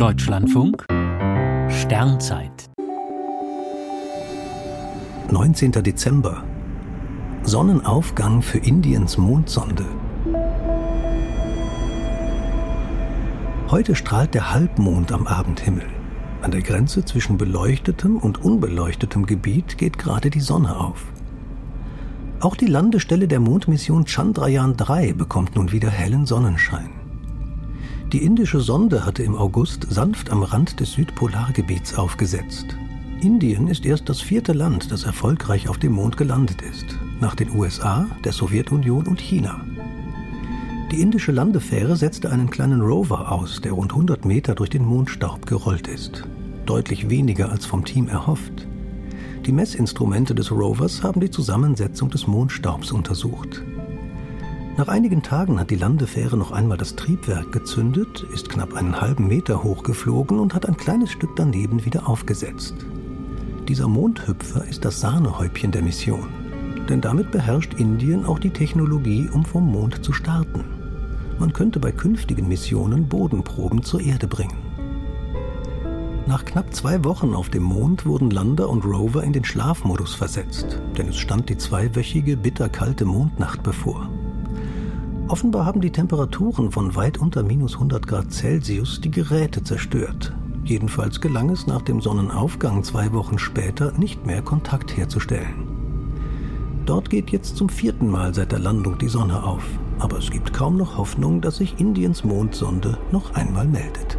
Deutschlandfunk Sternzeit 19. Dezember Sonnenaufgang für Indiens Mondsonde. Heute strahlt der Halbmond am Abendhimmel. An der Grenze zwischen beleuchtetem und unbeleuchtetem Gebiet geht gerade die Sonne auf. Auch die Landestelle der Mondmission Chandrayaan 3 bekommt nun wieder hellen Sonnenschein. Die indische Sonde hatte im August sanft am Rand des Südpolargebiets aufgesetzt. Indien ist erst das vierte Land, das erfolgreich auf dem Mond gelandet ist, nach den USA, der Sowjetunion und China. Die indische Landefähre setzte einen kleinen Rover aus, der rund 100 Meter durch den Mondstaub gerollt ist. Deutlich weniger als vom Team erhofft. Die Messinstrumente des Rovers haben die Zusammensetzung des Mondstaubs untersucht. Nach einigen Tagen hat die Landefähre noch einmal das Triebwerk gezündet, ist knapp einen halben Meter hochgeflogen und hat ein kleines Stück daneben wieder aufgesetzt. Dieser Mondhüpfer ist das Sahnehäubchen der Mission. Denn damit beherrscht Indien auch die Technologie, um vom Mond zu starten. Man könnte bei künftigen Missionen Bodenproben zur Erde bringen. Nach knapp zwei Wochen auf dem Mond wurden Lander und Rover in den Schlafmodus versetzt, denn es stand die zweiwöchige bitterkalte Mondnacht bevor. Offenbar haben die Temperaturen von weit unter minus 100 Grad Celsius die Geräte zerstört. Jedenfalls gelang es nach dem Sonnenaufgang zwei Wochen später nicht mehr Kontakt herzustellen. Dort geht jetzt zum vierten Mal seit der Landung die Sonne auf, aber es gibt kaum noch Hoffnung, dass sich Indiens Mondsonde noch einmal meldet.